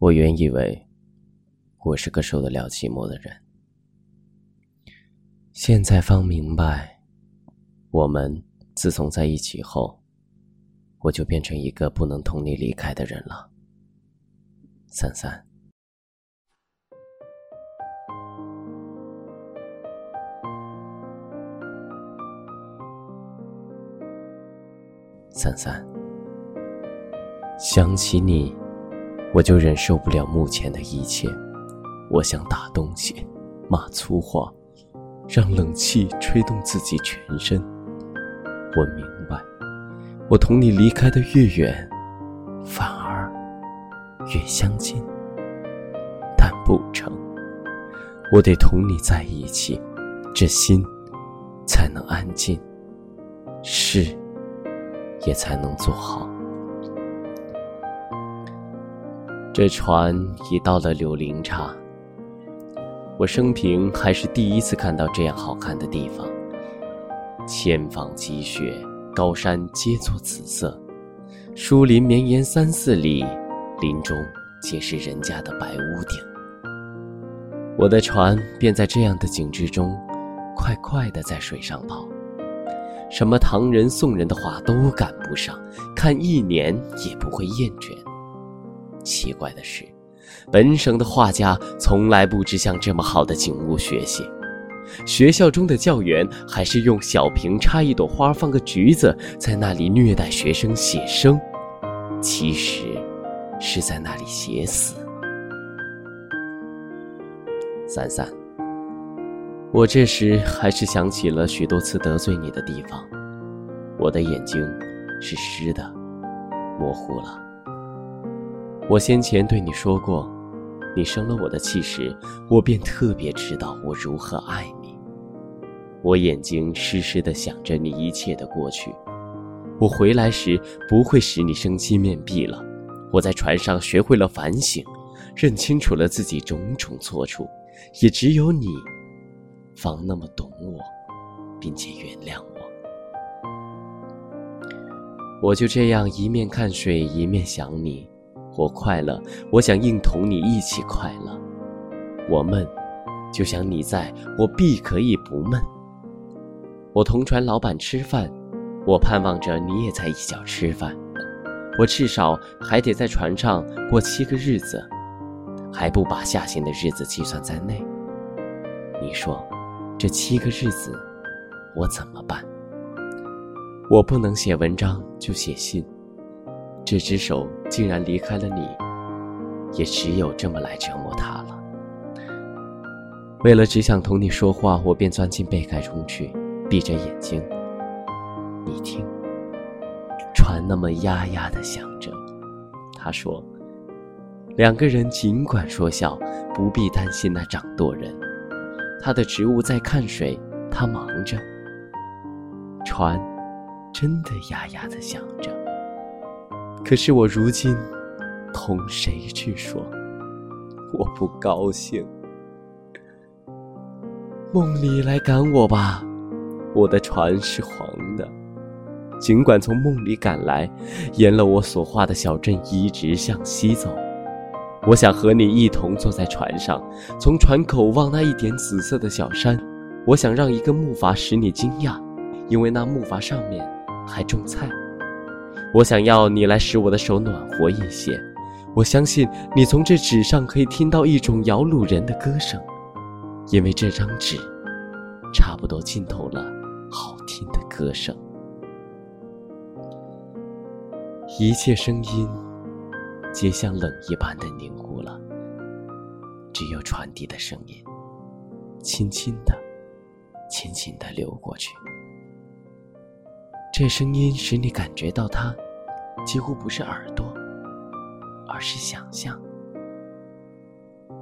我原以为我是个受得了寂寞的人，现在方明白，我们自从在一起后，我就变成一个不能同你离开的人了。三三，三三，想起你。我就忍受不了目前的一切，我想打东西，骂粗话，让冷气吹动自己全身。我明白，我同你离开的越远，反而越相近。但不成，我得同你在一起，这心才能安静，事也才能做好。这船已到了柳林岔。我生平还是第一次看到这样好看的地方。千方积雪，高山皆作紫色，树林绵延三四里，林中皆是人家的白屋顶。我的船便在这样的景致中，快快地在水上跑。什么唐人、宋人的画都赶不上，看一年也不会厌倦。奇怪的是，本省的画家从来不知向这么好的景物学习。学校中的教员还是用小瓶插一朵花，放个橘子，在那里虐待学生写生，其实是在那里写死。三三，我这时还是想起了许多次得罪你的地方，我的眼睛是湿的，模糊了。我先前对你说过，你生了我的气时，我便特别知道我如何爱你。我眼睛湿湿的想着你一切的过去。我回来时不会使你生气面壁了。我在船上学会了反省，认清楚了自己种种错处，也只有你，方那么懂我，并且原谅我。我就这样一面看水，一面想你。我快乐，我想应同你一起快乐；我闷，就想你在，我必可以不闷。我同船老板吃饭，我盼望着你也在一角吃饭。我至少还得在船上过七个日子，还不把下行的日子计算在内。你说，这七个日子，我怎么办？我不能写文章，就写信。这只手竟然离开了你，也只有这么来折磨他了。为了只想同你说话，我便钻进被盖中去，闭着眼睛。你听，船那么呀呀的响着。他说：“两个人尽管说笑，不必担心那掌舵人。他的职务在看水，他忙着。船真的呀呀的响着。”可是我如今同谁去说？我不高兴。梦里来赶我吧，我的船是黄的。尽管从梦里赶来，沿了我所画的小镇一直向西走。我想和你一同坐在船上，从船口望那一点紫色的小山。我想让一个木筏使你惊讶，因为那木筏上面还种菜。我想要你来使我的手暖和一些。我相信你从这纸上可以听到一种摇橹人的歌声，因为这张纸差不多浸透了好听的歌声。一切声音皆像冷一般的凝固了，只有传递的声音，轻轻的、轻轻的流过去。这声音使你感觉到它，几乎不是耳朵，而是想象。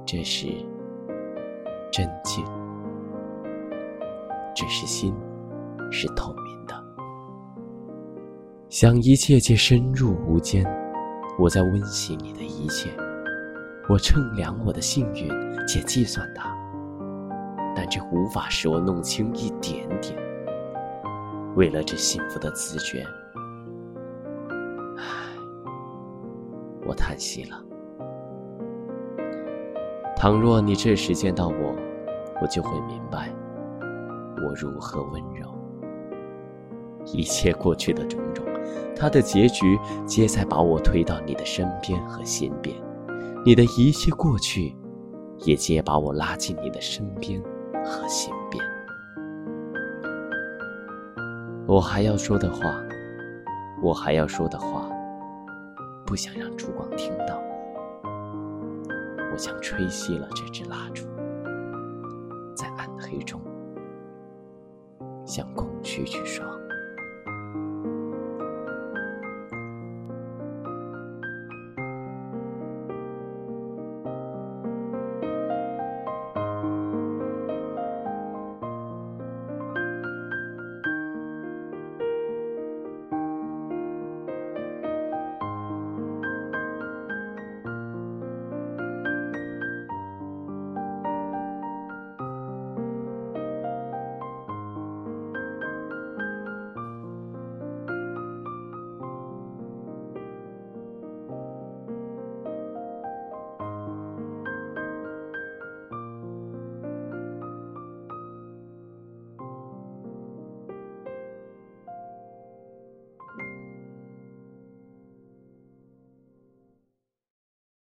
这是真静，只是心是透明的。想一切皆深入无间，我在温习你的一切，我称量我的幸运且计算它，但这无法使我弄清一点点。为了这幸福的自觉，唉，我叹息了。倘若你这时见到我，我就会明白我如何温柔。一切过去的种种，它的结局皆在把我推到你的身边和心边；你的一切过去，也皆把我拉进你的身边和心边。我还要说的话，我还要说的话，不想让烛光听到。我想吹熄了这支蜡烛，在暗黑中向空虚去说。